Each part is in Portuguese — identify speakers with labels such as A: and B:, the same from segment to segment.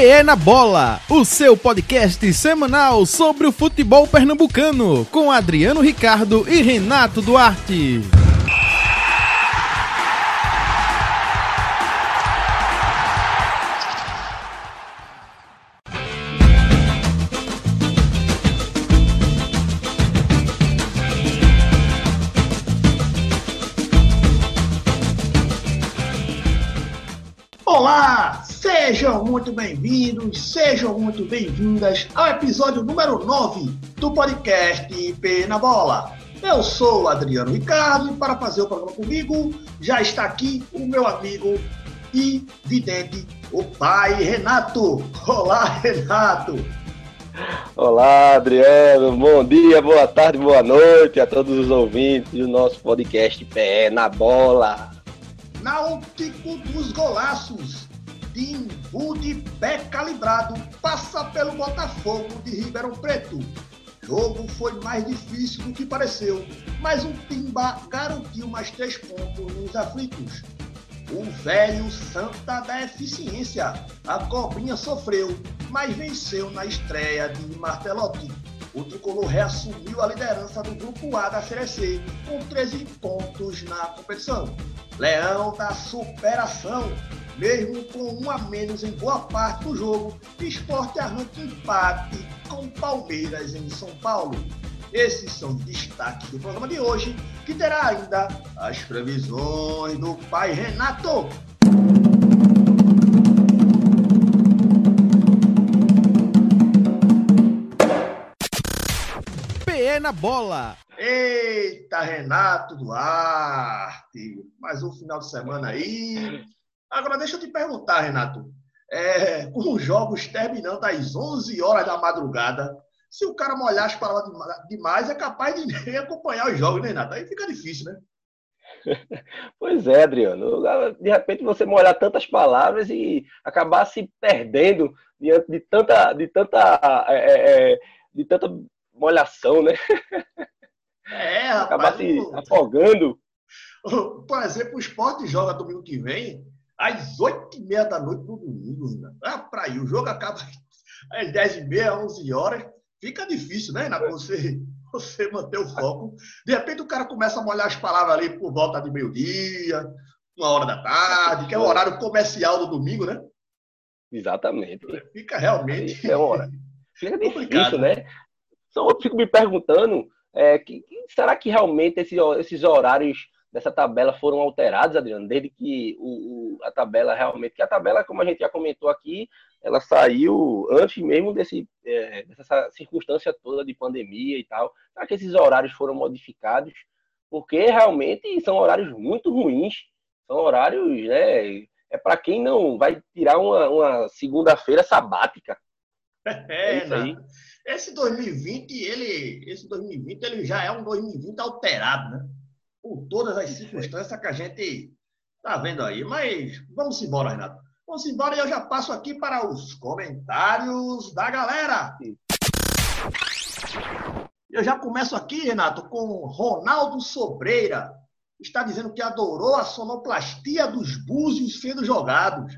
A: PE na Bola, o seu podcast semanal sobre o futebol pernambucano, com Adriano Ricardo e Renato Duarte.
B: Sejam muito bem-vindos, sejam muito bem-vindas ao episódio número 9 do podcast IP na Bola. Eu sou o Adriano Ricardo e para fazer o programa comigo já está aqui o meu amigo e vidente, o pai Renato. Olá, Renato.
C: Olá, Adriano. Bom dia, boa tarde, boa noite a todos os ouvintes do nosso podcast PE na Bola.
B: Náutico dos Golaços. Timbu de pé calibrado passa pelo Botafogo de Ribeirão Preto. Jogo foi mais difícil do que pareceu, mas o Timba garantiu mais três pontos nos aflitos. O velho Santa da Eficiência, a cobrinha sofreu, mas venceu na estreia de Martelotti. O tricolor reassumiu a liderança do grupo A da Série C, com 13 pontos na competição. Leão da superação, mesmo com um a menos em boa parte do jogo, esporte arranca empate com Palmeiras em São Paulo. Esses são os destaques do programa de hoje, que terá ainda as previsões do pai Renato.
A: PE na Bola.
B: Eita, Renato Duarte! Mais um final de semana aí. Agora, deixa eu te perguntar, Renato. É, com os jogos terminando às 11 horas da madrugada, se o cara molhar as palavras demais, é capaz de nem acompanhar os jogos, né, Renato? Aí fica difícil, né?
C: Pois é, Adriano. De repente você molhar tantas palavras e acabar se perdendo diante de tanta, de tanta, é, é, de tanta molhação, né?
B: É,
C: Acabar
B: rapaz.
C: se
B: o-
C: afogando.
B: Por exemplo, o esporte joga domingo que vem às 8h30 da noite no domingo, Renato. Ah, pra ir. O jogo acaba às 10h30, 11 horas. Fica difícil, né, Renato? Você, você manter o foco. De repente o cara começa a molhar as palavras ali por volta de meio-dia, uma hora da tarde, que é o horário comercial do domingo, né?
C: Exatamente.
B: Fica realmente.
C: É hora. Fica difícil, né? Então eu fico me perguntando, é, que- será que realmente esses, esses horários dessa tabela foram alterados, Adriano? Desde que o, o- a tabela realmente, que a tabela, como a gente já comentou aqui, ela saiu antes mesmo desse, é, dessa circunstância toda de pandemia e tal. Será que esses horários foram modificados? Porque realmente são horários muito ruins. São horários, né? É para quem não vai tirar uma, uma segunda-feira sabática.
B: É,
C: É isso aí.
B: Esse 2020, ele, esse 2020, ele já é um 2020 alterado, né? Por todas as circunstâncias que a gente tá vendo aí. Mas vamos embora, Renato. Vamos embora e eu já passo aqui para os comentários da galera. Eu já começo aqui, Renato, com Ronaldo Sobreira. Está dizendo que adorou a sonoplastia dos búzios sendo jogados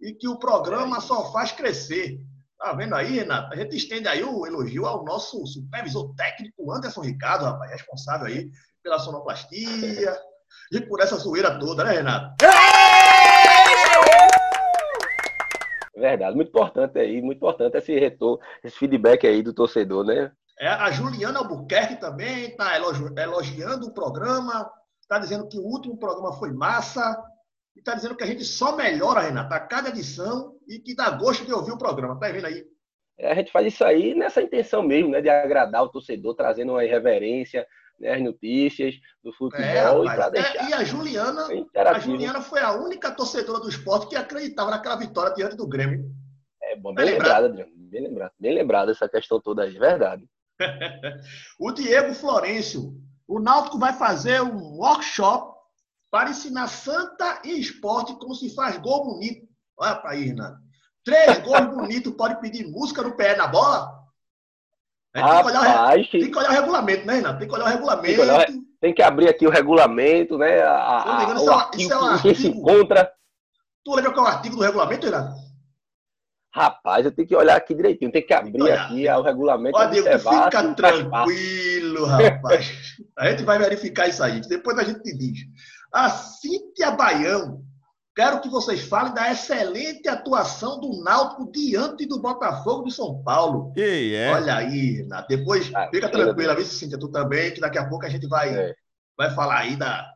B: e que o programa só faz crescer. Tá vendo aí, Renato? A gente estende aí o elogio ao nosso supervisor técnico Anderson Ricardo, rapaz, responsável aí pela sonoplastia e por essa zoeira toda, né, Renato?
C: É Verdade, muito importante aí, muito importante esse retorno, esse feedback aí do torcedor, né?
B: É, a Juliana Albuquerque também está elogiando o programa, está dizendo que o último programa foi massa, e está dizendo que a gente só melhora, Renato, a cada edição e que dá gosto de ouvir o programa. Tá vendo aí?
C: É, A gente faz isso aí nessa intenção mesmo, né? De agradar o torcedor, trazendo uma irreverência, né, as notícias do futebol
B: É,
C: e para
B: É,
C: deixar
B: e a Juliana, a. Juliana foi a única torcedora do esporte que acreditava naquela vitória diante do Grêmio.
C: É bom,
B: Bem
C: bem
B: lembrado.
C: lembrado, Adriano. Bem lembrado, bem lembrado essa questão toda aí, verdade.
B: O Diego Florencio. O Náutico vai fazer um workshop para ensinar Santa e esporte como se faz gol bonito. Olha para aí, Renato. Três gols bonitos, pode pedir música no pé na bola? Gente tem que olhar o Tem que olhar o regulamento, né, Renato? Tem que olhar o regulamento.
C: Tem que olhar tem que abrir aqui o regulamento, né? A,
B: engano,
C: o
B: isso é um-
C: artigo
B: isso é um
C: em que se
B: artigo.
C: encontra.
B: Tu lembra qual é o artigo do regulamento, Renato?
C: Rapaz, eu tenho que olhar aqui direitinho, tem que abrir aqui o regulamento.
B: Ó, Diego, fica tranquilo, rapaz. A gente vai verificar isso aí. Depois a gente te diz. A Cíntia Baião, quero que vocês falem da excelente atuação do Náutico diante do Botafogo de São Paulo.
A: E é.
B: Olha aí, Renato. Depois, ah, fica tranquila, viu, Cíntia, tu também, que daqui a pouco a gente vai, é. vai falar aí da.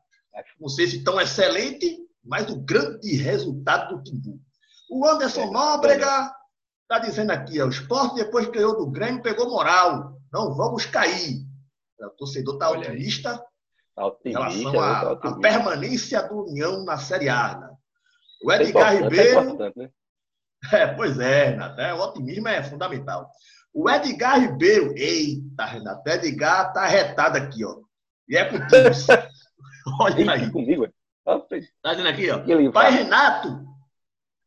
B: Não sei se tão excelente, mas do grande resultado do Timbu. O Anderson é, Nóbrega está dizendo aqui, ó, o esporte depois que ganhou do Grêmio pegou moral. Não vamos cair. O torcedor está otimista em relação à tá permanência do União na Série A. Né? O Edgar é Ribeiro. É, né? é, pois é, Renato. É, o otimismo é fundamental. O Edgar Ribeiro. Eita, Renato. O Edgar tá retado aqui, ó. E é contigo. Olha aí.
C: comigo, é?
B: Tá dizendo aqui, ó. Pai Renato,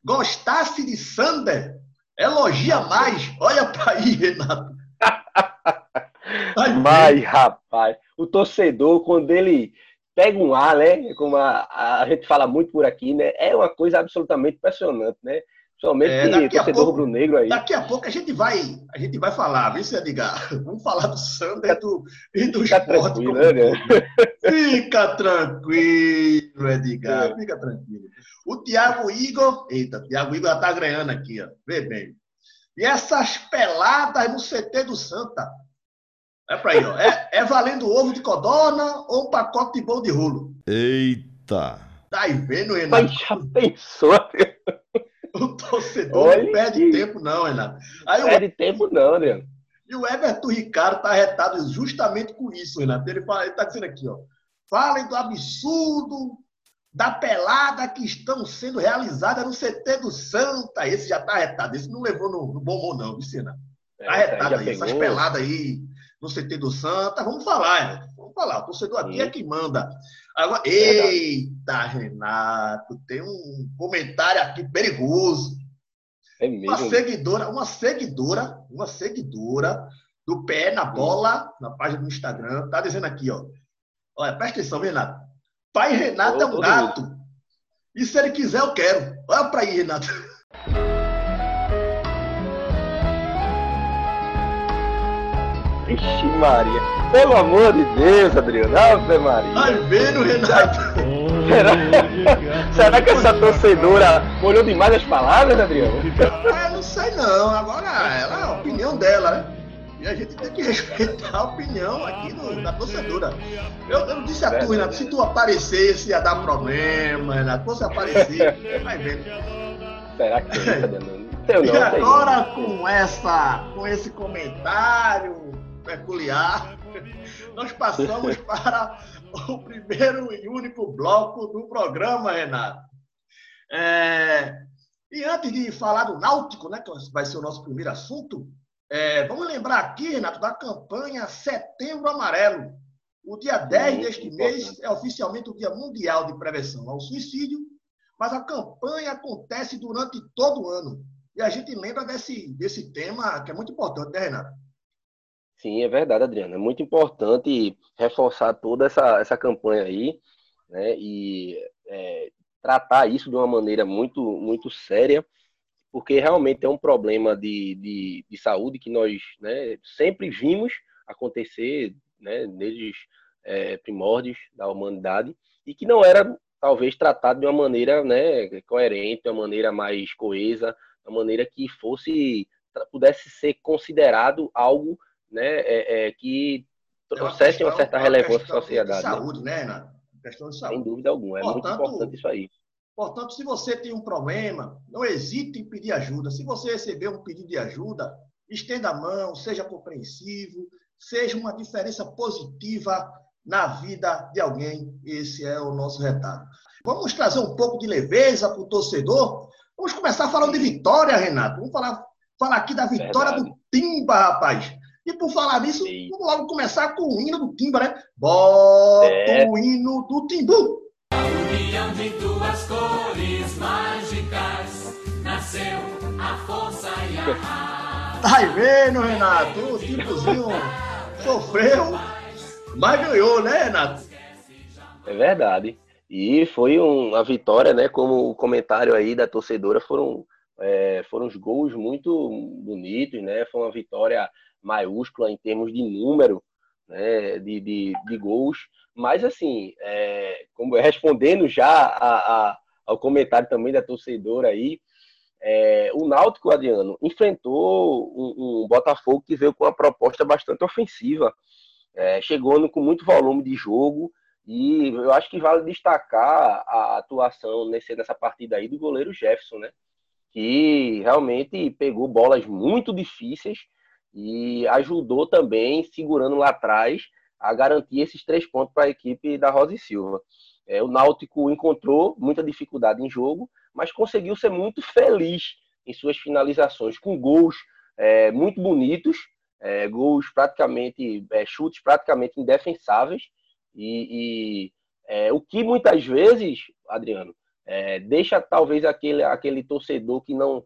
B: gostasse de Sander? Elogia mais. Olha para aí, Renato.
C: Mas, rapaz, o torcedor, quando ele pega um ar, né? Como a, a gente fala muito por aqui, né? É uma coisa absolutamente impressionante, né? Somente é, torcedor rubro-negro aí.
B: Daqui a pouco a gente vai, a gente vai falar, viu, Edgar? Vamos falar do Sander do, e do Fica esporte. Tranquilo, né? Fica tranquilo, Edgar. É. Fica tranquilo. O Thiago Igor, eita, o Thiago Igor já tá ganhando aqui, ó. Vê bem. E essas peladas no CT do Santa. É para aí, ó. É, é valendo ovo de codorna ou um pacote de bolo de rolo?
A: Eita!
B: Tá aí vendo, Renato?
C: Mas já pensou?
B: O torcedor Olha não perde que... tempo, não, Renato.
C: Aí perde o... tempo, não, Adriano.
B: E o Everton Ricardo tá retado justamente com isso, Renato. Ele, fala, ele tá dizendo aqui, ó. Falem do absurdo da pelada que estão sendo realizadas no CT do Santa. Esse já tá retado. Esse não levou no, no bom não, Vicena. Tá é, retado aí. Essas peladas aí no CT do Santa. Vamos falar, Vamos falar. O torcedor aqui Sim. é quem manda. Agora, eita, Renato, tem um comentário aqui perigoso. É mesmo? Uma seguidora, uma seguidora, uma seguidora do pé na bola, na página do Instagram, tá dizendo aqui, ó. Olha, presta atenção, Renato. Pai Renato é um gato. E se ele quiser, eu quero. Olha pra aí, Renato.
C: Ixi, Maria. Pelo amor de Deus, Adriano. Ave Maria.
B: Vai vendo, Renato.
C: Será, será que essa torcedora molhou demais as palavras, Adriano?
B: É, não sei não. Agora, ela é a opinião dela, né? E a gente tem que respeitar a opinião aqui do, da torcedora. Eu, eu disse a tu, Renato, se tu aparecesse ia dar problema, Renato. Se você aparecer, vai vendo.
C: Será que
B: tem, E agora com essa, com esse comentário peculiar, nós passamos para o primeiro e único bloco do programa, Renato. É, e antes de falar do Náutico, né, que vai ser o nosso primeiro assunto, é, vamos lembrar aqui, Renato, da campanha Setembro Amarelo. O dia 10 Muito deste importante. mês é oficialmente o Dia Mundial de Prevenção ao Suicídio, mas a campanha acontece durante todo o ano. E a gente lembra desse, desse tema que é muito importante, né, Renato?
C: Sim, é verdade, Adriano. É muito importante reforçar toda essa, essa campanha aí, né? E é, tratar isso de uma maneira muito, muito séria, porque realmente é um problema de, de, de saúde que nós né, sempre vimos acontecer né, desde é, primórdios da humanidade e que não era talvez tratado de uma maneira né, coerente, de uma maneira mais coesa, de uma maneira que fosse pudesse ser considerado algo né, é, é, que é trouxessem uma, uma certa relevância à sociedade.
B: De né? saúde, né, né
C: Questão de saúde. Sem dúvida alguma, é portanto, muito importante isso aí.
B: Portanto, se você tem um problema, não hesite em pedir ajuda. Se você receber um pedido de ajuda, estenda a mão, seja compreensivo, seja uma diferença positiva na vida de alguém. Esse é o nosso retalho. Vamos trazer um pouco de leveza para o torcedor. Vamos começar falando de vitória, Renato. Vamos falar, falar aqui da vitória Verdade. do Timba, rapaz. E por falar nisso, Sim. vamos logo começar com o hino do Timba, né? Bota é. o hino do Timbu.
D: A união de duas cores mágicas nasceu a força e a raça.
B: Tá vendo, Renato? O Timbuzinho sofreu, mas ganhou, né, Renato?
C: É verdade. E foi uma vitória, né? Como o comentário aí da torcedora foram, é, foram foram os gols muito bonitos, né? Foi uma vitória maiúscula em termos de número né? de, de, de gols. Mas, assim, é, como respondendo já a, a, ao comentário também da torcedora aí, é, o Náutico, Adriano, enfrentou um, um, Botafogo que veio com uma proposta bastante ofensiva. É, chegou no, com muito volume de jogo e eu acho que vale destacar a atuação nesse, nessa partida aí do goleiro Jefferson, né? Que realmente pegou bolas muito difíceis e ajudou também, segurando lá atrás, a garantir esses três pontos para a equipe da Rosa e Silva. É, o Náutico encontrou muita dificuldade em jogo, mas conseguiu ser muito feliz em suas finalizações, com gols é, muito bonitos, é, gols praticamente, é, chutes praticamente indefensáveis, e, e é, o que muitas vezes, Adriano, é, deixa talvez aquele, aquele torcedor que não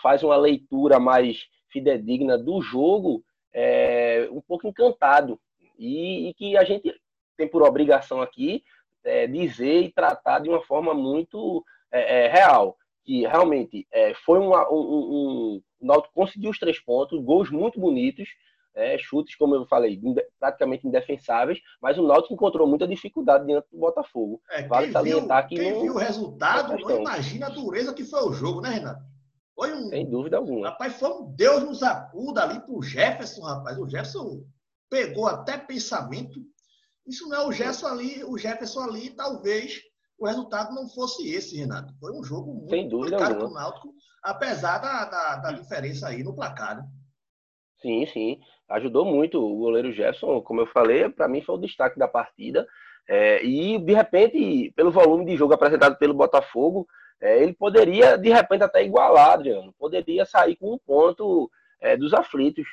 C: faz uma leitura mais fidedigna do jogo é, um pouco encantado. E, e, que a gente tem por obrigação aqui é, dizer e tratar de uma forma muito é, é real. Que realmente é, foi uma, um, um, o Náutico conseguiu os três pontos, gols muito bonitos, é, chutes, como eu falei, praticamente indefensáveis, mas o Náutico encontrou muita dificuldade diante do Botafogo.
B: É, vale salientar que. Quem não, viu o resultado não imagina a dureza que foi o jogo, né, Renato? Foi um.
C: Sem dúvida alguma.
B: Rapaz, foi um Deus nos acuda ali pro Jefferson, rapaz. O Jefferson pegou até pensamento. Isso não é o Jefferson ali, o Jefferson ali, talvez o resultado não fosse esse, Renato. Foi um jogo muito
C: Sem dúvida complicado
B: para o Náutico, apesar da, da, da, diferença aí no placar. Né?
C: Sim, sim ajudou muito o goleiro Jefferson, como eu falei, para mim foi o destaque da partida. É, e de repente, pelo volume de jogo apresentado pelo Botafogo, é, ele poderia de repente até igualar, Adriano, poderia sair com um ponto é, dos aflitos.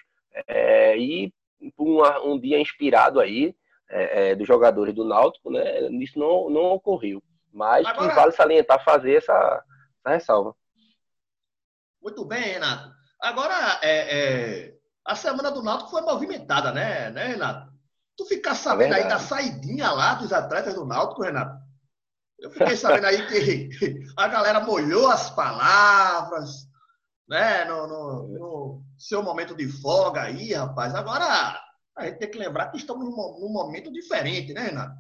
C: É, e um, um dia inspirado aí é, é, dos jogadores do Náutico, né, isso não, não ocorreu. Mas Agora... que vale salientar fazer essa, essa ressalva.
B: Muito bem, Renato. Agora, é, a semana do Náutico foi movimentada, né, né Renato? Tu ficar sabendo é aí da saidinha lá dos atletas do Náutico, Renato? Eu fiquei sabendo aí que a galera molhou as palavras, né, no, no, no, seu momento de folga aí, rapaz. Agora, a gente tem que lembrar que estamos num, momento diferente, né, Renato?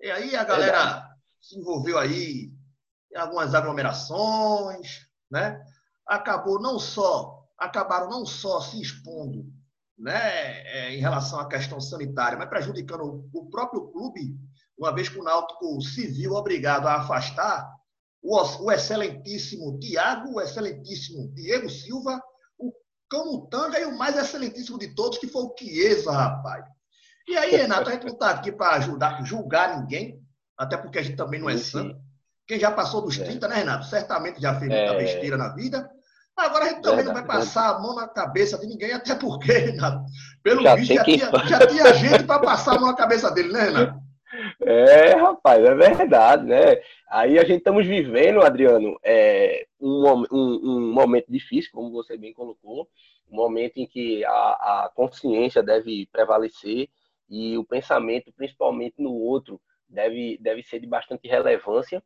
B: E aí a galera se envolveu aí em algumas aglomerações, né? Acabou não só acabaram não só se expondo né, é, em relação à questão sanitária, mas prejudicando o próprio clube, uma vez que o Náutico se viu obrigado a afastar o, excelentíssimo Tiago, o excelentíssimo Diego Silva, o Camutanga e o mais excelentíssimo de todos, que foi o Chiesa, rapaz. E aí, Renato, a gente não está aqui para ajudar, julgar ninguém, até porque a gente também não é santo. Quem já passou dos 30, é. né, Renato? Certamente já fez muita é. besteira na vida. Agora a gente também não vai passar a mão na cabeça de ninguém, até porque, Renato, pelo já visto, já, tinha, já tinha gente para passar a mão na cabeça dele, né, Renato?
C: É, rapaz, é verdade, né? Aí a gente estamos vivendo, Adriano, é, um, um, um, momento difícil, como você bem colocou, um momento em que a, a consciência deve prevalecer e o pensamento, principalmente no outro, deve, deve ser de bastante relevância.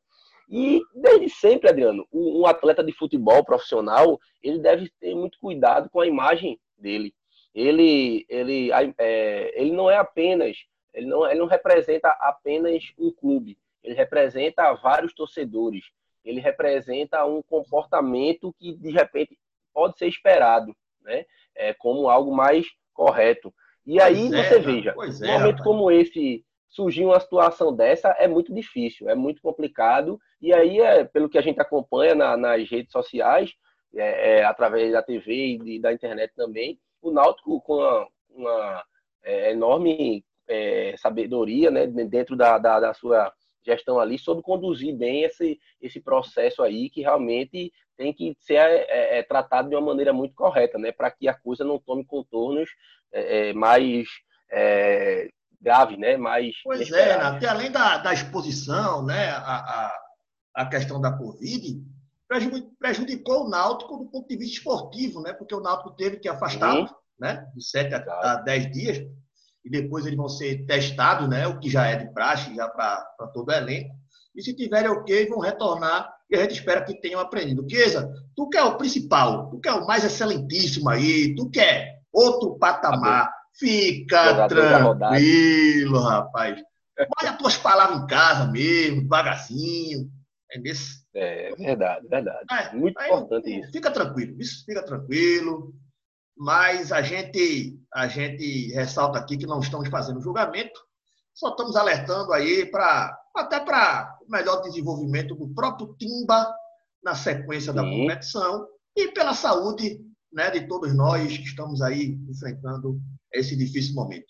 C: E desde sempre, Adriano, um atleta de futebol profissional, ele deve ter muito cuidado com a imagem dele. Ele, ele, é, ele não é apenas, ele não, ele não representa apenas um clube, ele representa vários torcedores, ele representa um comportamento que de repente pode ser esperado, né? É, como algo mais correto. E pois aí é, você veja, um é, momento rapaz. como esse surgir uma situação dessa é muito difícil, é muito complicado. E aí, é, pelo que a gente acompanha na, nas redes sociais, é, é, através da TV e da internet também, o Náutico com uma, uma é, enorme é, sabedoria né, dentro da, da, da, sua gestão ali, sobre conduzir bem esse, esse processo aí, que realmente tem que ser é, tratado de uma maneira muito correta, né, para que a coisa não tome contornos mais grave, né? Mais
B: pois é, até além da, da exposição, né? A, a, a questão da Covid prejudicou o Náutico do ponto de vista esportivo, né? Porque o Náutico teve que afastar, uhum. né? De 7 a, a 10 dias. E depois eles vão ser testados, né? O que já é de praxe, já para todo o elenco. E se tiverem ok, vão retornar. que a gente espera que tenham aprendido. Chiesa, tu quer o principal, tu quer o mais excelentíssimo aí, tu quer outro patamar. Fica tranquilo, rapaz. Olha as tuas palavras em casa mesmo, devagarzinho.
C: É, é verdade, verdade. É, Muito aí, importante isso.
B: Fica tranquilo, isso fica tranquilo. Mas a gente, a gente ressalta aqui que não estamos fazendo julgamento, só estamos alertando aí para até para o melhor desenvolvimento do próprio Timba na sequência Sim. da competição e pela saúde né, de todos nós que estamos aí enfrentando esse difícil momento.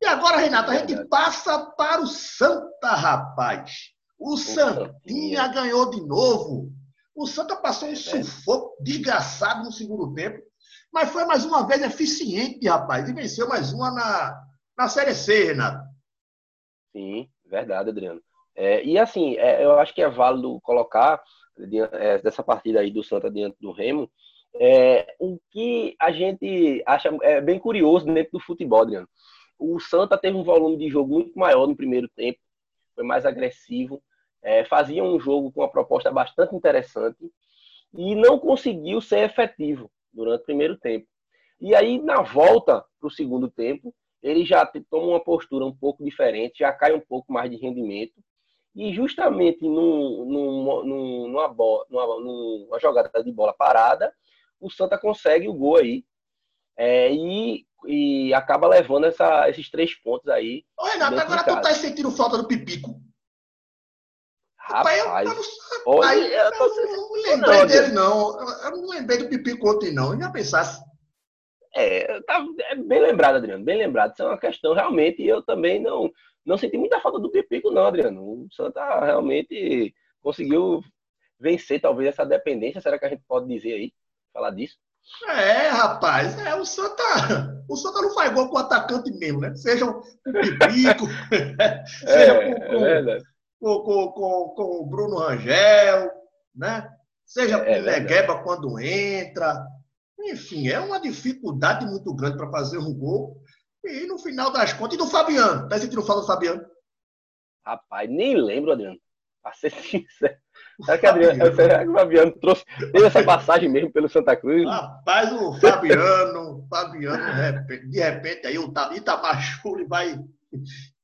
B: E agora, Renato, a gente passa para o Santa, rapaz. O, o Santinha, ganhou de novo. O Santa passou um é sufoco desgraçado no segundo tempo, mas foi mais uma vez eficiente, rapaz, e venceu mais uma na, na Série C, Renato.
C: Sim, verdade, Adriano. É, e assim, é, eu acho que é válido colocar é, dessa partida aí do Santa diante do Remo, é, o que a gente acha é bem curioso dentro do futebol, Adriano. O Santa teve um volume de jogo muito maior no primeiro tempo, foi mais agressivo, é, fazia um jogo com uma proposta bastante interessante e não conseguiu ser efetivo durante o primeiro tempo. E aí, na volta para o segundo tempo, ele já toma uma postura um pouco diferente, já cai um pouco mais de rendimento. E justamente num, num, numa, bola, numa, numa jogada de bola parada, o Santa consegue o gol aí. É, e, e acaba levando essa, esses três pontos aí.
B: Ô, Renato, agora tu tá sentindo falta do Pipico.
C: Rapaz, eu,
B: eu, olha, aí, eu, tô... eu não lembrei não, dele, não. Eu não lembrei do Pipico ontem, não. Eu já pensasse.
C: É, tá, é bem lembrado, Adriano, bem lembrado. Isso é uma questão, realmente, eu também não, não senti muita falta do Pipico, não, Adriano. O Santa realmente conseguiu vencer, talvez, essa dependência. Será que a gente pode dizer aí? Falar disso?
B: É, rapaz, é, o Santa, o Santa não faz gol com o atacante mesmo, né? Seja o Pipico, seja é, com, com, é com, com, com, com, o Bruno Rangel, né? Seja é, com o Negueba quando entra. Enfim, é uma dificuldade muito grande para fazer um gol. E no final das contas, e do Fabiano? Tá sentindo falta do Fabiano?
C: Rapaz, nem lembro, Adriano. Pra ser sincero. Será que, Adriano, será que o Fabiano trouxe, teve essa passagem mesmo pelo Santa Cruz?
B: Rapaz, o Fabiano, Fabiano, de repente, aí o Itamar Chuli vai,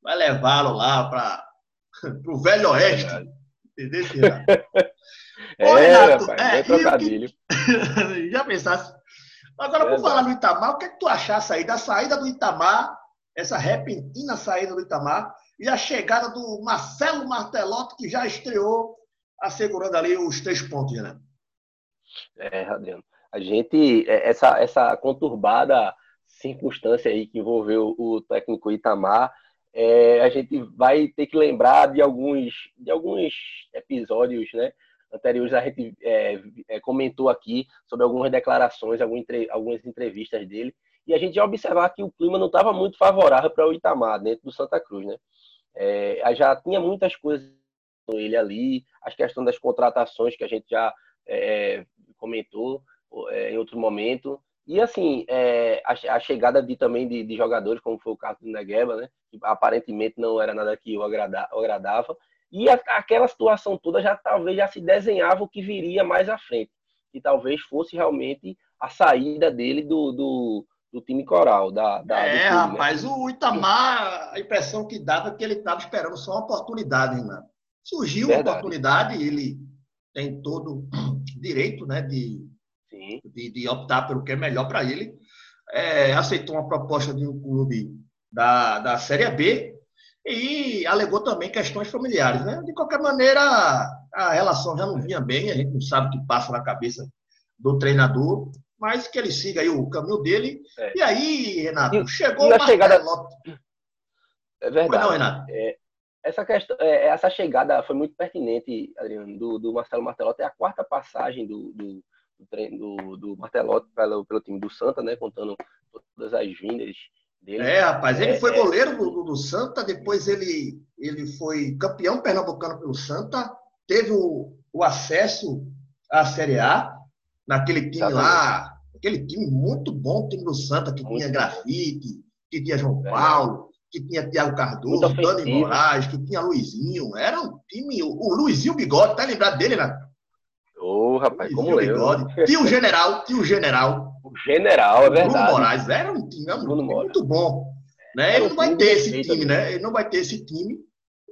B: vai levá-lo lá para o Velho Oeste. Entendeu,
C: É, Ô, Renato, rapaz, é, trocadilho.
B: Que... Já pensasse. Agora, por falar no Itamar, o que, é que tu achasse aí da saída do Itamar, essa repentina saída do Itamar, e a chegada do Marcelo Martelotti, que já estreou assegurando ali os três pontos, né?
C: É, Adriano. A gente, é, essa, essa conturbada circunstância aí que envolveu o técnico Itamar, é, a gente vai ter que lembrar de alguns, de alguns episódios, né? Anteriores a gente é, é, comentou aqui sobre algumas declarações, algumas entrevistas dele, e a gente já observar que o clima não estava muito favorável para o Itamar dentro do Santa Cruz, né? É, já tinha muitas coisas com ele ali, as questões das contratações que a gente já é, comentou é, em outro momento. E assim, é, a, a, chegada de, também de, de, jogadores, como foi o caso do Negueba, né? Que aparentemente não era nada que o, agrada, agradava. E a, aquela situação toda já talvez já se desenhava o que viria mais à frente. Que talvez fosse realmente a saída dele do, do, do time coral. Da, da
B: é, time, né? rapaz, né? o Itamar, a impressão que dava é que ele estava esperando só uma oportunidade, Renato. Surgiu Verdade. uma oportunidade, ele tem todo direito né, de, de, de, optar pelo que é melhor para ele. É, aceitou uma proposta de um clube da, da Série B e alegou também questões familiares. Né? De qualquer maneira, a relação já não vinha bem, a gente não sabe o que passa na cabeça do treinador, mas que ele siga aí o caminho dele. É. E aí, Renato, e, chegou
C: e a chegada... É verdade. Não, Renato? É, essa, questão, é, essa chegada foi muito pertinente, Adriano, do, do Marcelo Martelotti. É a quarta passagem do, do, do, do Martelotti pelo, pelo time do Santa, né? Contando todas as vindas dele.
B: É, rapaz, ele é, foi é. goleiro do, do, Santa, depois ele, ele foi campeão pernambucano pelo Santa, teve o, o acesso à Série A, naquele time Exatamente. lá, aquele time muito bom, time do Santa, que muito tinha grafite, que tinha João Paulo, que tinha Thiago Cardoso, Dani Moraes, que tinha Luizinho. Era um time. O Luizinho Bigode, tá lembrado dele, né?
C: Rapaz, como leu.
B: Bigode. Tio General, tio General.
C: O general, é
B: Bruno
C: verdade.
B: Moraes era um time, era um
C: Bruno
B: time muito bom. Né? Ele
C: um
B: não vai ter esse time, né? Ele não vai ter esse time,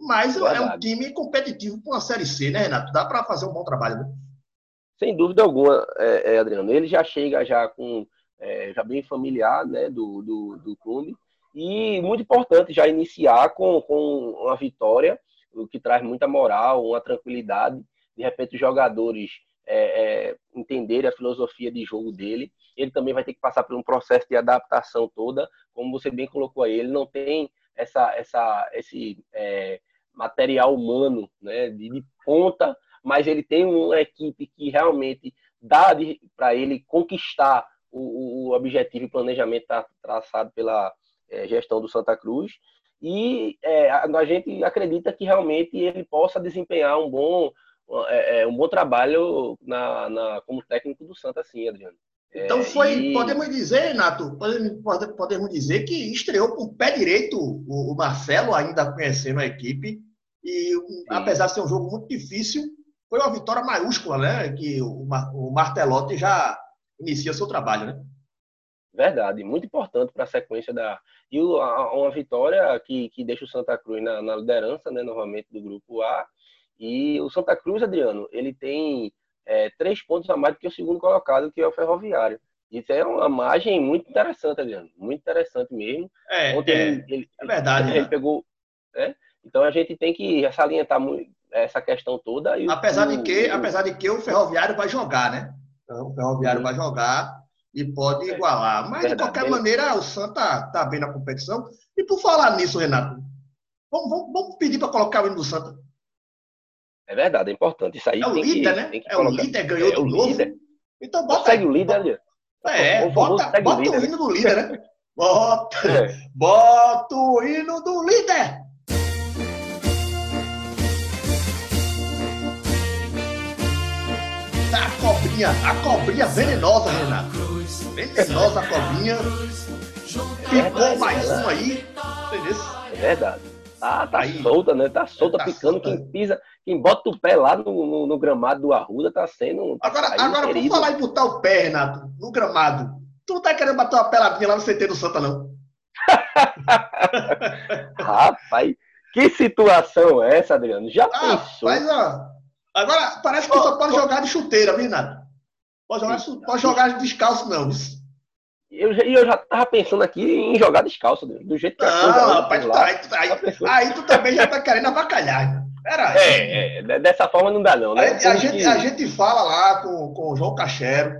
B: mas é um time competitivo para uma Série C, né, Renato? Dá para fazer um bom trabalho, né?
C: Sem dúvida alguma, é, é, Adriano. Ele já chega já com é, já bem familiar né, do, do, do clube. E muito importante já iniciar com, com uma vitória, o que traz muita moral, uma tranquilidade. De repente, os jogadores é, é, entenderem a filosofia de jogo dele. Ele também vai ter que passar por um processo de adaptação toda. Como você bem colocou aí, ele não tem essa, essa, esse é, material humano né, de, de ponta mas ele tem uma equipe que realmente dá para ele conquistar o, o, objetivo e planejamento tra traçado pela é, gestão do Santa Cruz. E é, a, gente acredita que realmente ele possa desempenhar um bom, é, um bom trabalho na, na, como técnico do Santa, sim, Adriano.
B: Então foi, e... podemos dizer, Renato, podemos, podemos dizer que estreou com o pé direito o, o Marcelo, ainda conhecendo a equipe. E apesar de ser um jogo muito difícil, foi uma vitória maiúscula, né? Que o, o Martelotti já inicia seu trabalho, né?
C: Verdade, muito importante para a sequência da. E uma vitória que, que deixa o Santa Cruz na, na, liderança, né, novamente, do grupo A. E o Santa Cruz, Adriano, ele tem é, três pontos a mais do que o segundo colocado, que é o Ferroviário. Isso é uma margem muito interessante, Adriano. Muito interessante mesmo.
B: É,
C: Ontem
B: é,
C: ele, ele,
B: é verdade.
C: Ele
B: né?
C: pegou. Né? Então a gente tem que salientar muito essa questão toda. E
B: apesar,
C: o,
B: de que,
C: o,
B: apesar de que o Ferroviário vai jogar, né? Então, o Ferroviário vai jogar e pode
C: É,
B: igualar. Mas,
C: verdade.
B: de qualquer maneira, o Santa está bem na competição. E por falar nisso, Renato, vamos, vamos, vamos pedir para colocar o hino do Santa.
C: É verdade, é importante. Isso aí
B: É o líder,
C: que,
B: né?
C: que
B: É o
C: colocar.
B: líder, ganhou
C: É
B: de
C: o
B: novo.
C: líder.
B: Então bota
C: Segue o líder, Adriano.
B: É,
C: O
B: bota,
C: o
B: bota o
C: líder, né?
B: hino do líder, né? Bota,
C: É.
B: bota o hino do líder. A cobrinha, a cobrinha venenosa, Renato. Venenosa a cobrinha. Picou mais um aí.
C: É verdade. Tá, tá
B: Aí.
C: solta, né? Tá solta,
B: Tá
C: picando.
B: solta.
C: Quem pisa, quem bota o pé lá no, no, no gramado do Arruda tá sendo. tá
B: Agora, agora
C: ferido.
B: falar em botar o pé, Renato, no gramado, tu não tá querendo bater uma peladinha lá no CT do Santa, não?
C: Rapaz, que situação é essa, Adriano? Já
B: Ah,
C: pensou?
B: faz ó. Agora, parece que só pode jogar de chuteira, viu, Renato? Pode jogar, pode jogar descalço, não.
C: Eu, já- e eu já tava pensando aqui em jogar descalço, do jeito que a coisa
B: Não, rapaz,
C: lá.
B: tá, aí, aí, aí tu também já tá querendo avacalhar. Pera.
C: É, é, de- dessa forma não dá, não, né?
B: A, gente- a gente, a gente fala lá com, com o João Cachero,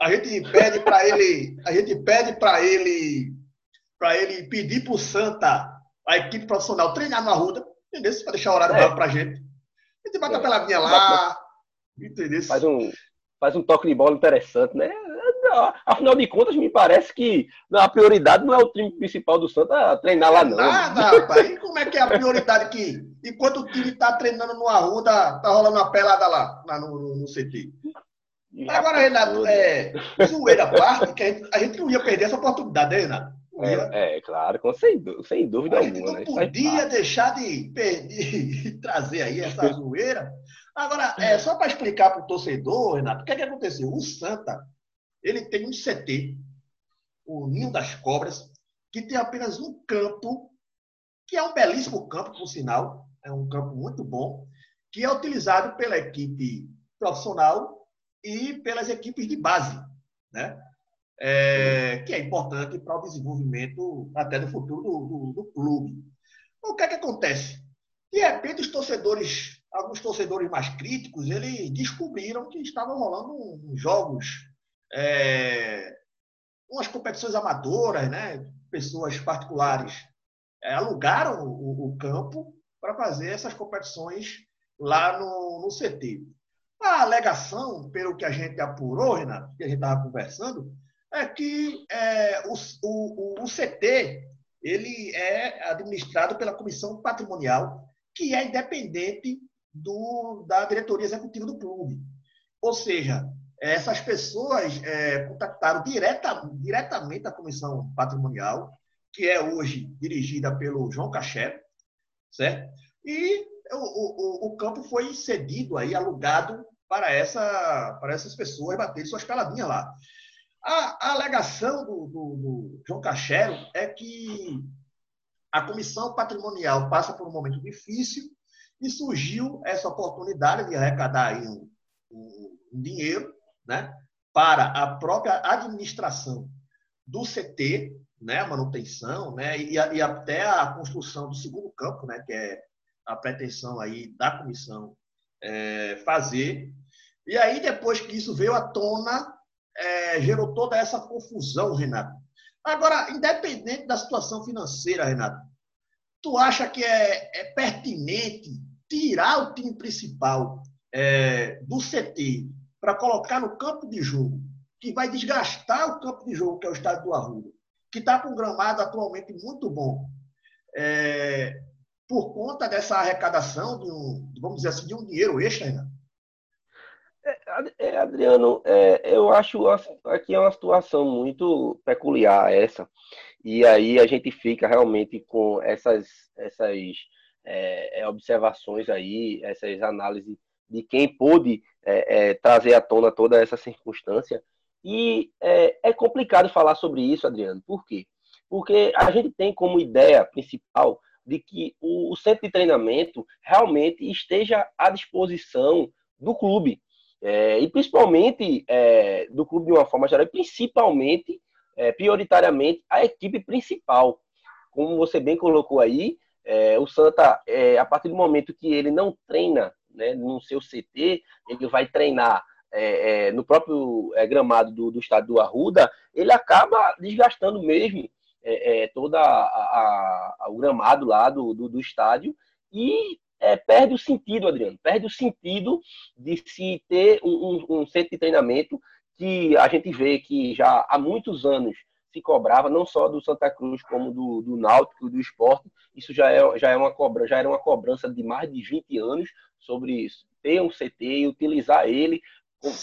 B: a gente pede para ele, a gente pede para ele, para ele pedir pro Santa, a equipe profissional treinar no Arruda, entendeu? Para deixar o horário
C: É.
B: vago pra gente. A gente bate a
C: É.
B: peladinha lá, entendeu?
C: faz um, faz um toque de bola interessante, né? Afinal de contas, me parece que a prioridade não é o time principal do Santa treinar lá, não.
B: Nada, rapaz. E como é que é a prioridade que, enquanto o time tá treinando no Arruda, tá rolando uma pelada lá, lá no, no- no CT? Agora, Renato, é, zoeira à parte, que a gente, a gente não ia perder essa oportunidade, né, Renato?
C: É, é, claro, com, sem, sem dúvida
B: A gente
C: alguma.
B: não
C: né?
B: Podia deixar de, perder, de trazer aí essa zoeira. Agora, é, só para explicar para o torcedor, Renato, o que, é que aconteceu? O Santa, ele tem um CT, o Ninho das Cobras, que tem apenas um campo, que é um belíssimo campo, por sinal, é um campo muito bom, que é utilizado pela equipe profissional e pelas equipes de base, né? É, que é importante para o desenvolvimento até do futuro do, do- do clube. O que é que acontece? De repente, os torcedores, alguns torcedores mais críticos, eles descobriram que estavam rolando uns jogos, é, umas competições amadoras, né? Pessoas particulares é, alugaram o, o campo para fazer essas competições lá no, no CT. A alegação, pelo que a gente apurou, Renato, que a gente estava conversando, é que é, o, o, o- CT ele é administrado pela Comissão Patrimonial, que é independente do, da diretoria executiva do clube. Ou seja, essas pessoas é, contactaram direta, diretamente a Comissão Patrimonial, que é hoje dirigida pelo João Caché, certo? E o, o, o- campo foi cedido aí, alugado para, essa, para essas pessoas baterem suas peladinhas lá. A, a alegação do, do, do, João Cachero é que a comissão patrimonial passa por um momento difícil e surgiu essa oportunidade de arrecadar um, um, um dinheiro né, para a própria administração do CT, né, a manutenção, né, e, e, até a construção do segundo campo, né, que é a pretensão aí da comissão é, fazer. E aí, depois que isso veio à tona, é, gerou toda essa confusão, Renato. Agora, independente da situação financeira, Renato, tu acha que é, é pertinente tirar o time principal é, do CT para colocar no campo de jogo, que vai desgastar o campo de jogo, que é o estádio do Arruda, que está com um gramado atualmente muito bom, é, por conta dessa arrecadação de um, vamos dizer assim, de um dinheiro extra, Renato?
C: É, é, Adriano, é, eu acho aqui é uma situação muito peculiar essa, e aí a gente fica realmente com essas, essas é, é observações aí, essas análises de quem pôde é, trazer à tona toda essa circunstância. E é, complicado falar sobre isso, Adriano. Por quê? Porque a gente tem como ideia principal de que o, o centro de treinamento realmente esteja à disposição do clube. É, e principalmente é, do clube de uma forma geral, e principalmente, é, prioritariamente, a equipe principal. Como você bem colocou aí, é, o Santa, é, a partir do momento que ele não treina né, no seu CT, ele vai treinar é, no próprio gramado do, do estado do Arruda, ele acaba desgastando mesmo toda a, a, o gramado lá do, do, do estádio e é, perde o sentido, Adriano, perde o sentido de se ter um, um, um, centro de treinamento que a gente vê que já há muitos anos se cobrava, não só do Santa Cruz, como do, do Náutico, do esporte. Isso já, é, já, é uma cobra, já era uma cobrança de mais de 20 anos sobre isso. Ter um CT e utilizar ele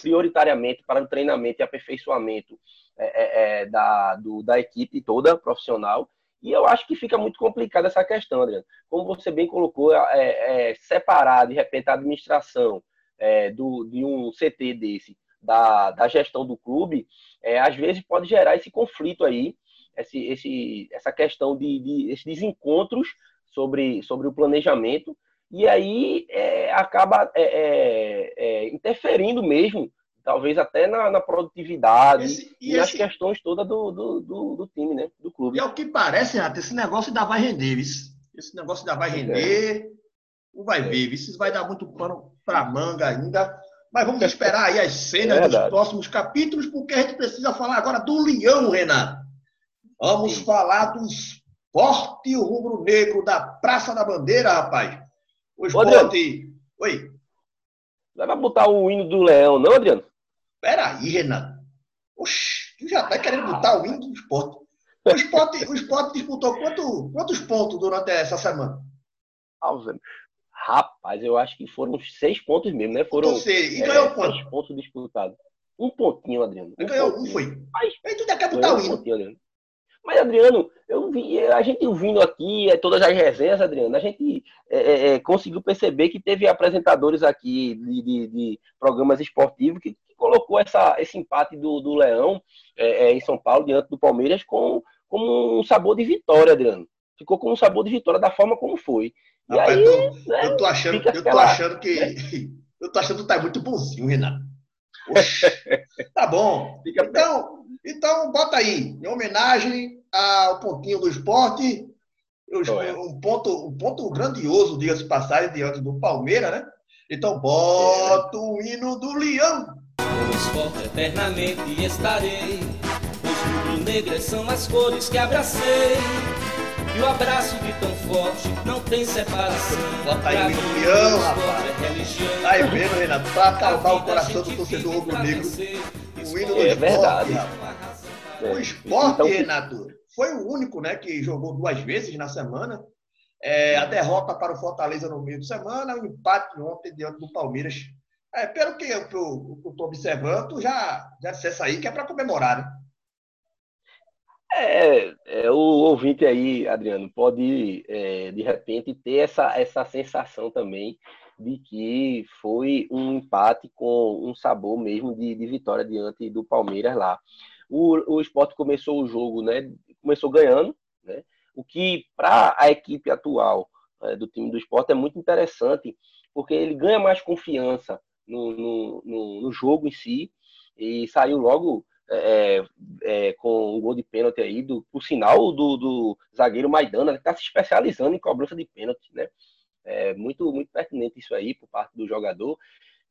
C: prioritariamente para o treinamento e aperfeiçoamento é, é, é, da, do, da equipe toda profissional e eu acho que fica muito complicada essa questão, Adriano. Como você bem colocou, é, é separar de repente a administração é, do, de um CT desse da, da gestão do clube, é, às vezes pode gerar esse conflito aí, esse, esse, essa questão de, de esses desencontros sobre, sobre o planejamento, e aí é, acaba é, é, é interferindo mesmo talvez até na, na produtividade esse, e, e nas questões todas do, do, do, do, time, né? Do clube.
B: E é o que parece, Renato, esse negócio ainda vai render, esse, esse negócio ainda vai render. É. Não vai ver, isso vai dar muito pano para manga ainda. Mas vamos esperar aí as cenas é dos próximos capítulos, porque a gente precisa falar agora do Leão, Renato. Vamos Sim. falar do esporte rubro-negro da Praça da Bandeira, rapaz. O esporte. Oi.
C: Vai botar o hino do Leão, não, Adriano?
B: Peraí, Renan. Oxi, tu já tá querendo botar o hino do esporte. O esporte, o esporte disputou quanto, quantos pontos durante essa semana?
C: Rapaz, eu acho que foram seis pontos mesmo, né? Foram
B: e ganhou é, quanto?
C: seis pontos disputados. Um pontinho, Adriano. Um
B: ganhou um, foi. Mas, Aí tu já quer botar o hino. Um
C: mas, Adriano, eu vi, a gente ouvindo aqui, é, todas as resenhas, Adriano, a gente é, é, é, conseguiu perceber que teve apresentadores aqui de, de, de programas esportivos que, que, colocou essa, esse empate do, do Leão é, é, em São Paulo, diante do Palmeiras, com, com um sabor de vitória, Adriano. Ficou com um sabor de vitória da forma como foi.
B: E Rapaz, aí, eu, tô, né, eu tô achando, eu aquela, tô achando que. Né? Eu tô achando que tá muito bonzinho, Renato. tá bom. Então, então, bota aí, em homenagem ao pontinho do esporte, um ponto, um ponto grandioso, diga-se passagem, diante do Palmeiras, né? Então, bota o hino do Leão.
D: Com esporte eternamente estarei, os rubro-negras são as cores que abracei. E o abraço de tão forte não tem separação.
B: Bota aí o hino do Leão, rapaz. É tá aí vendo, Renato? Pra acalmar o coração do torcedor rubro-negro. O hino do é esporte, verdade. rapaz. É. O esporte, então, Renato, foi o único né, que jogou duas vezes na semana. É, a derrota para o Fortaleza no meio de semana, o empate ontem diante do Palmeiras. É, pelo que eu estou observando, já, já disse aí que é para comemorar, né?
C: É, é, o ouvinte aí, Adriano, pode é, de repente ter essa, essa sensação também de que foi um empate com um sabor mesmo de, de vitória diante do Palmeiras lá. O, o esporte começou o jogo, né? Começou ganhando, né? O que para a equipe atual é, do time do esporte é muito interessante, porque ele ganha mais confiança no, no, no, no jogo em si e saiu logo é, é, com um gol de pênalti aí, do, por sinal do, do zagueiro Maidana, que está se especializando em cobrança de pênalti, né? É muito, muito pertinente isso aí por parte do jogador.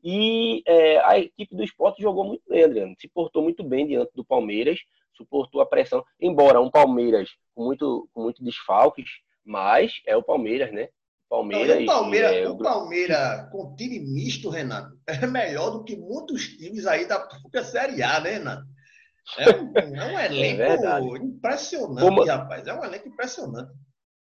C: E é, a equipe do esporte jogou muito bem, Adriano. Se portou muito bem diante do Palmeiras, suportou a pressão, embora um Palmeiras com muito, com muito desfalques, mas é o Palmeiras, né?
B: Palmeiras. Não, o Palmeiras, é, o Palmeiras com time misto, Renato, é melhor do que muitos times aí da própria Série A, né, Renato? É um, é um elenco é impressionante, Como... rapaz. É um elenco impressionante.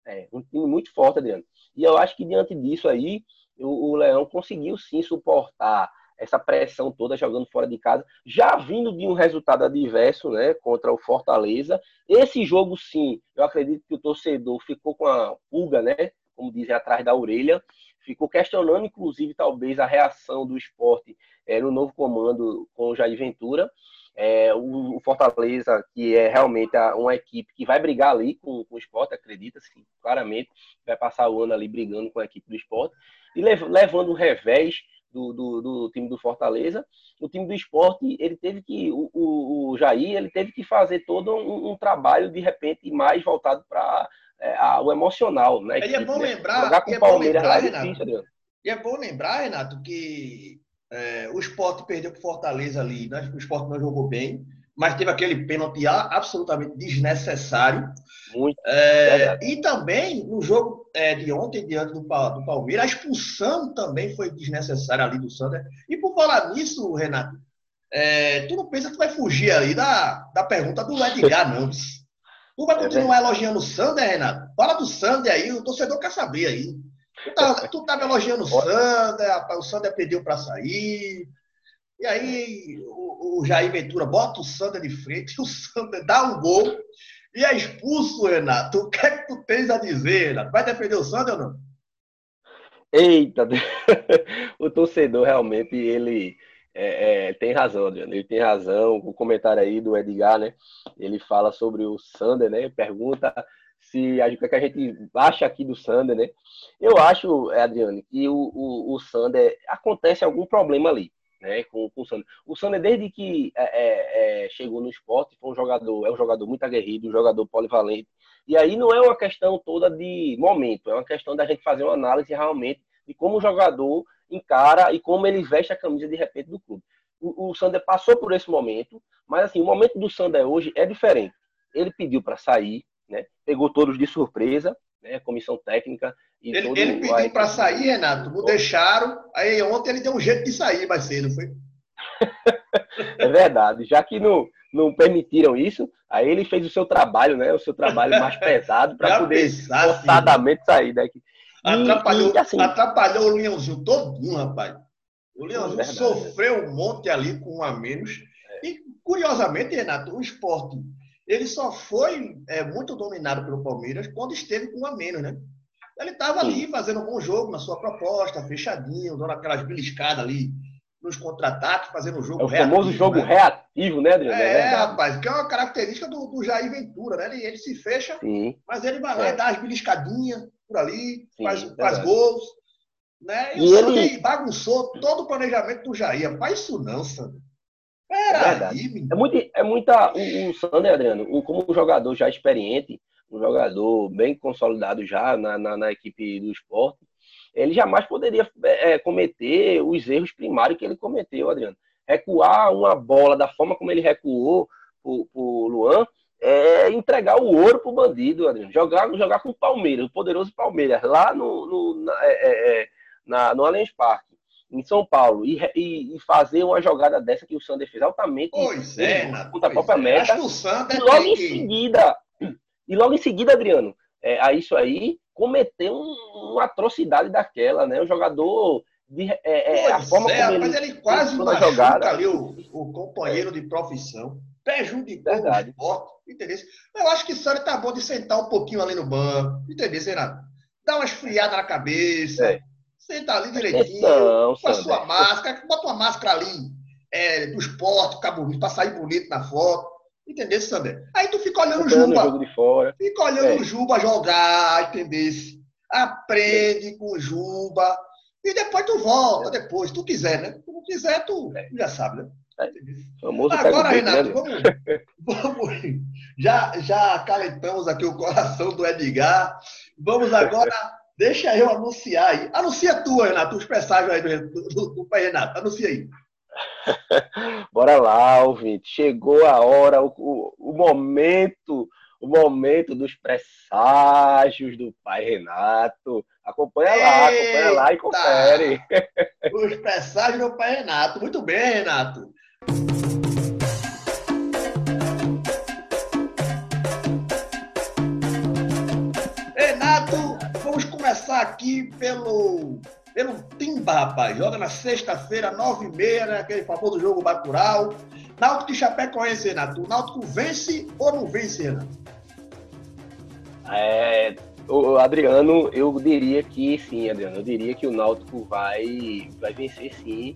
C: É, um time muito forte, Adriano. E eu acho que diante disso aí, o, o Leão conseguiu sim suportar essa pressão toda jogando fora de casa, já vindo de um resultado adverso, né, contra o Fortaleza. Esse jogo, sim, eu acredito que o torcedor ficou com a pulga, né, como dizem, atrás da orelha, ficou questionando, inclusive, talvez a reação do esporte é, no novo comando com o Jair Ventura. É, o, Fortaleza, que é realmente uma equipe que vai brigar ali com, com o esporte, acredita-se claramente, vai passar o ano ali brigando com a equipe do esporte, e lev, levando o revés do, do, do, time do Fortaleza, o time do esporte, ele teve que, o, o, o Jair, ele teve que fazer todo um, um trabalho, de repente, mais voltado para é, o emocional, né?
B: E é bom né? lembrar, Jogar com o é Palmeiras lembrar, é Renato, E é bom lembrar, Renato, que é, o esporte perdeu para o Fortaleza ali, né? o esporte não jogou bem, mas teve aquele pênalti absolutamente desnecessário. Muito. É, e também no jogo é, de ontem, diante do, do, Palmeiras, a expulsão também foi desnecessária ali do Sander. E por falar nisso, Renato, é, tu não pensa que vai fugir ali da, da pergunta do Edgar, não? Tu vai continuar elogiando o Sander, Renato? Fala do Sander aí, o torcedor quer saber aí. Tu tava, tu elogiando o Sander, o Sander pediu para sair. E aí o, o, Jair Ventura bota o Sander de frente, o Sander dá um gol e é expulso, Renato. O que é que tu tens a dizer, Renato? Vai defender o Sander ou não?
C: Eita, o torcedor realmente ele é, é, tem razão, Adriano. Ele tem razão. O comentário aí do Edgar, né? Ele fala sobre o Sander, né? Pergunta se o é que a gente acha aqui do Sander, né? Eu acho, Adriano, que o, o, o Sander acontece algum problema ali, né? Com, com o Sander. O Sander, desde que é, é, é, chegou no esporte, foi um jogador, é um jogador muito aguerrido, um jogador polivalente. E aí não é uma questão toda de momento, é uma questão da gente fazer uma análise realmente de como o jogador encara e como ele veste a camisa de repente do clube. O, o Sander passou por esse momento, mas assim, o momento do Sander hoje é diferente. Ele pediu para sair, né? Pegou todos de surpresa, né? Comissão técnica.
B: E ele, todo, ele pediu para sair, Renato, não deixaram. Aí ontem ele deu um jeito de sair mais cedo, foi?
C: é verdade. Já que não, não permitiram isso, aí ele fez o seu trabalho, né? O seu trabalho mais pesado para poder forçadamente sair daqui.
B: Atrapalhou, e, assim, atrapalhou o Leãozinho todinho, rapaz. O Leãozinho é sofreu um monte ali com um a menos. É. E, curiosamente, Renato, o esporte ele só foi é, muito dominado pelo Palmeiras quando esteve com um a menos, né? Ele estava ali fazendo um bom jogo na sua proposta, fechadinho, dando aquelas beliscadas ali nos contra-ataques, fazendo um jogo
C: é o reativo. famoso jogo né? reativo, né, Adriano?
B: É, é rapaz, que é uma característica do, do Jair Ventura, né? Ele, ele se fecha, Sim. mas ele vai lá é. e dá as beliscadinhas por ali, Sim, faz, faz gols. Né? E, e o ele... bagunçou todo o planejamento do Jair. Faz isso não, Sandro.
C: É, é, muito, é muita. O, o Sander, Adriano, o, como um jogador já experiente, um jogador bem consolidado já na, na, na equipe do esporte, ele jamais poderia é, cometer os erros primários que ele cometeu, Adriano. Recuar uma bola da forma como ele recuou o, o Luan é entregar o ouro pro bandido, Adriano. Jogar, jogar com o Palmeiras, o poderoso Palmeiras, lá no, no, na, é, é, é na, no Allianz Parque em São Paulo e, e, e, fazer uma jogada dessa que o Sander fez altamente
B: pois é,
C: contra a própria é. meta. Acho que o Sander e logo em que... seguida, e logo em seguida, Adriano, é, a isso aí, cometeu um, uma atrocidade daquela, né? O jogador de, é,
B: é a forma é, como ele, ele quase machuca jogada, ali o, o companheiro de profissão, prejudicou Verdade. o esporte, entendeu? Eu acho que o Sander tá bom de sentar um pouquinho ali no banco, entendeu, Renato? Dar uma esfriada na cabeça, é Senta ali direitinho, não, com a sua máscara, bota uma máscara ali é, do esporte, ficar bonito, pra sair bonito na foto. Entendeu, Sander? Aí tu fica olhando o Juba.
C: Jogo de fora.
B: Fica olhando é. o Juba jogar, entendeu? Aprende com o Juba. E depois tu volta, é. depois, se tu quiser, né? Se tu não quiser, tu é. já sabe, né? É.
C: Famoso
B: Agora, Renato, né? vamos, vamos. Já, já acalentamos aqui o coração do Edgar. Vamos agora. Deixa eu anunciar aí. Anuncia tu, Renato, os presságios aí do, do, do, pai Renato. Anuncia aí.
C: Bora lá, ouvinte. Chegou a hora, o, o, o, momento, o momento dos presságios do pai Renato. Acompanha Eita! lá, acompanha lá e confere.
B: Os presságios do pai Renato. Muito bem, Renato. Renato, começar aqui pelo pelo Timba, rapaz. Joga na sexta-feira, nove e meia, né? aquele famoso jogo Bacurau. Náutico e Chapecoense, Renato. O Náutico vence ou não vence, Renato?
C: É, o Adriano, eu diria que sim, Adriano. Eu diria que o Náutico vai, vai vencer sim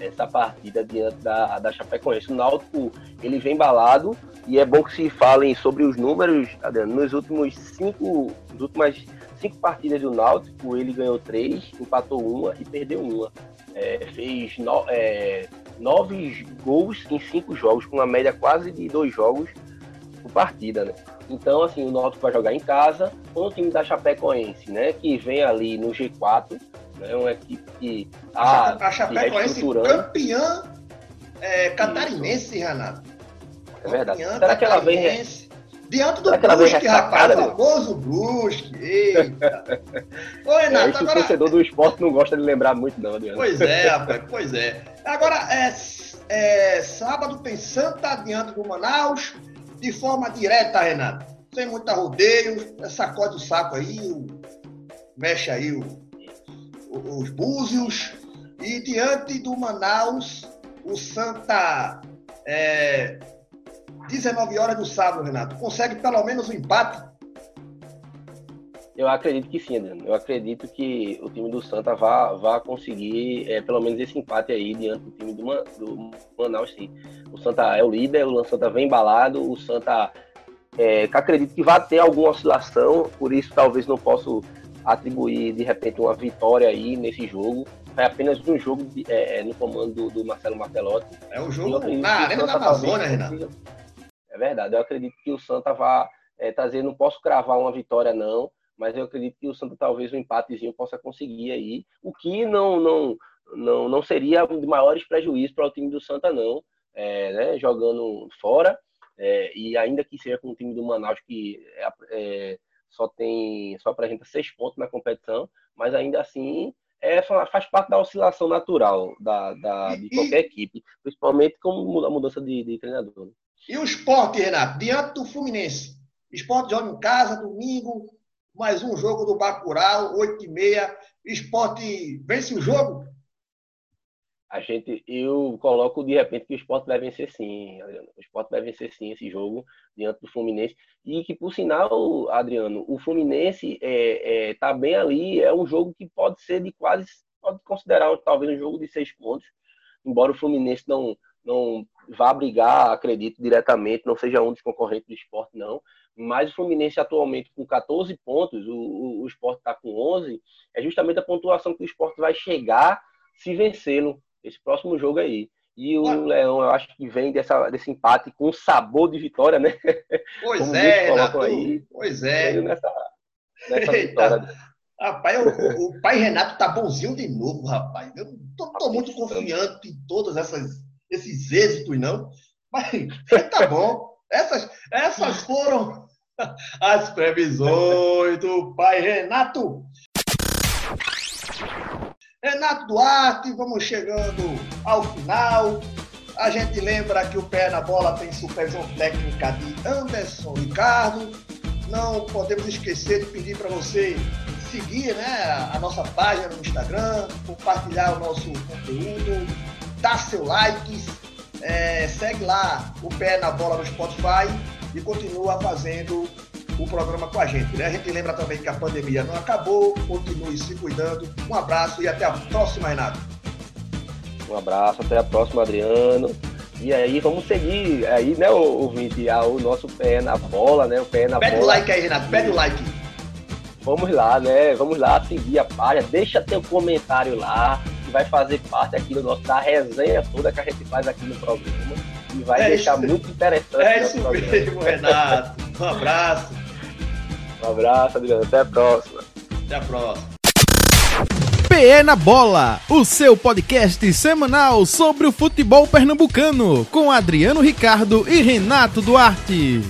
C: essa partida diante da, da Chapecoense. O Náutico, ele vem balado e é bom que se falem sobre os números, Adriano. Nos últimos cinco, nas últimas cinco partidas do Náutico, ele ganhou três, empatou uma e perdeu uma. É, fez no, é, nove gols em cinco jogos, com uma média quase de dois jogos por partida, né? Então, assim, o Náutico vai jogar em casa com o time da Chapecoense, né? Que vem ali no G4, né? Uma equipe que
B: tá a, a Chapecoense campeã é, catarinense, Renato.
C: É verdade. Será que ela vem
B: Diante do Brusque, rapaz, o famoso Brusque. Eita.
C: Ô, Renato, é, agora... O torcedor do esporte não gosta de lembrar muito, não, Adriano.
B: Pois é, rapaz, pois é. Agora, é, é, sábado tem Santa diante do Manaus, de forma direta, Renato. Sem muita rodeio, sacode o saco aí, mexe aí o, os búzios. E diante do Manaus, o Santa é, 19 horas do sábado, Renato. Consegue pelo menos um empate?
C: Eu acredito que sim, Adriano. Eu acredito que o time do Santa vá, vá conseguir é, pelo menos esse empate aí diante do time do, Man, do Manaus, sim. O Santa é o líder, o Santa vem embalado, o Santa é, acredito que vai ter alguma oscilação, por isso talvez não posso atribuir de repente uma vitória aí nesse jogo. É apenas um jogo de, é, é no comando do, do Marcelo Martelotti.
B: É um jogo na Arena da Amazônia, Renato.
C: É verdade. Eu acredito que o Santa vai é, trazer, não posso cravar uma vitória, não, mas eu acredito que o Santa talvez um empatezinho possa conseguir aí, o que não, não, não, não seria um de maiores prejuízos para o time do Santa, não, é, né, jogando fora, é, e ainda que seja com o time do Manaus, que é, é só tem, só apresenta seis pontos na competição, mas ainda assim é, faz parte da oscilação natural da, da de qualquer equipe, principalmente com a mudança de, de treinador. Né?
B: E o esporte, Renato, diante do Fluminense. Esporte joga em casa, domingo, mais um jogo do Bacurau, 8 e meia. Esporte vence o jogo?
C: A gente, eu coloco de repente que o esporte vai vencer sim, Adriano. O esporte vai vencer sim esse jogo diante do Fluminense. E que, por sinal, Adriano, o Fluminense é, é, tá bem ali. É um jogo que pode ser de quase, pode considerar talvez um jogo de seis pontos. Embora o Fluminense não, não vá brigar, acredito, diretamente, não seja um dos concorrentes do esporte, não. Mas o Fluminense atualmente com 14 pontos, o, o, o esporte está com 11, é justamente a pontuação que o esporte vai chegar se vencê-lo, esse próximo jogo aí. E o ah. Leão, eu acho que vem dessa, desse empate com sabor de vitória, né?
B: Pois Como é, Renato, aí, pois é.
C: Nessa, nessa vitória.
B: Rapaz, o, o, pai Renato tá bonzinho de novo, rapaz. Eu tô, tô muito confiante em todas essas esses êxitos, não. Mas tá bom. Essas, essas foram as previsões do pai Renato. Renato Duarte, vamos chegando ao final. A gente lembra que o Pé na Bola tem supervisão técnica de Anderson Ricardo. Não podemos esquecer de pedir para você seguir né, a nossa página no Instagram, compartilhar o nosso conteúdo, dá seu like, é, segue lá o pé na bola no Spotify e continua fazendo o programa com a gente. Né? A gente lembra também que a pandemia não acabou, continue se cuidando. Um abraço e até a próxima, Renato.
C: Um abraço, até a próxima, Adriano. E aí vamos seguir aí, né, ouvinte, o nosso pé na bola, né? O pé na
B: pede
C: bola.
B: Pede o like aí, Renato, pede o like.
C: Vamos lá, né? Vamos lá seguir a página, deixa teu comentário lá, vai fazer parte aqui do nosso, da resenha toda que a gente faz aqui no programa. E vai é deixar isso, muito interessante.
B: É isso mesmo, Renato. Um abraço.
C: Um abraço, Adriano. Até a próxima.
B: Até a próxima.
A: PE na Bola, o seu podcast semanal sobre o futebol pernambucano, com Adriano Ricardo e Renato Duarte.